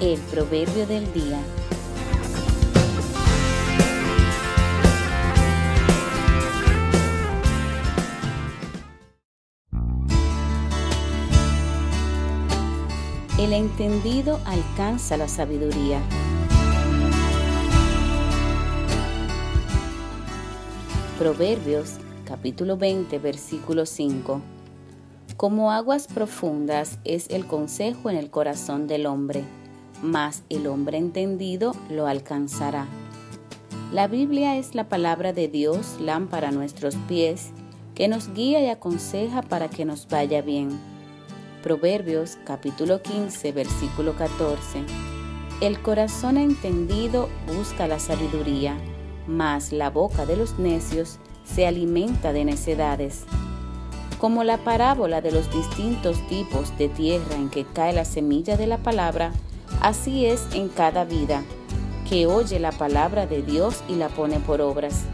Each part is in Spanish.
El proverbio del día. El entendido alcanza la sabiduría. Proverbios capítulo 20 versículo 5. Como aguas profundas es el consejo en el corazón del hombre, mas el hombre entendido lo alcanzará. La Biblia es la palabra de Dios, lámpara a nuestros pies, que nos guía y aconseja para que nos vaya bien. Proverbios capítulo 15 versículo 14. El corazón entendido busca la sabiduría, mas la boca de los necios se alimenta de necedades. Como la parábola de los distintos tipos de tierra en que cae la semilla de la palabra, así es en cada vida, que oye la palabra de Dios y la pone por obras.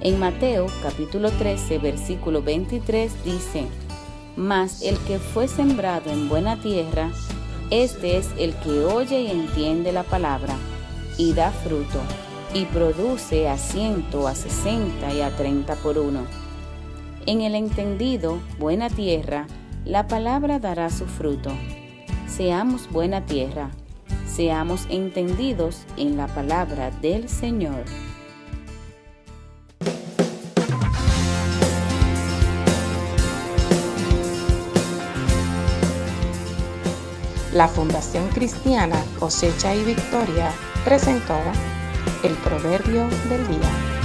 En Mateo capítulo 13 versículo 23 dice, Mas el que fue sembrado en buena tierra, este es el que oye y entiende la palabra, y da fruto, y produce a ciento, a sesenta y a treinta por uno. En el entendido, buena tierra, la palabra dará su fruto. Seamos buena tierra, seamos entendidos en la palabra del Señor. La Fundación Cristiana Cosecha y Victoria presentó el proverbio del día.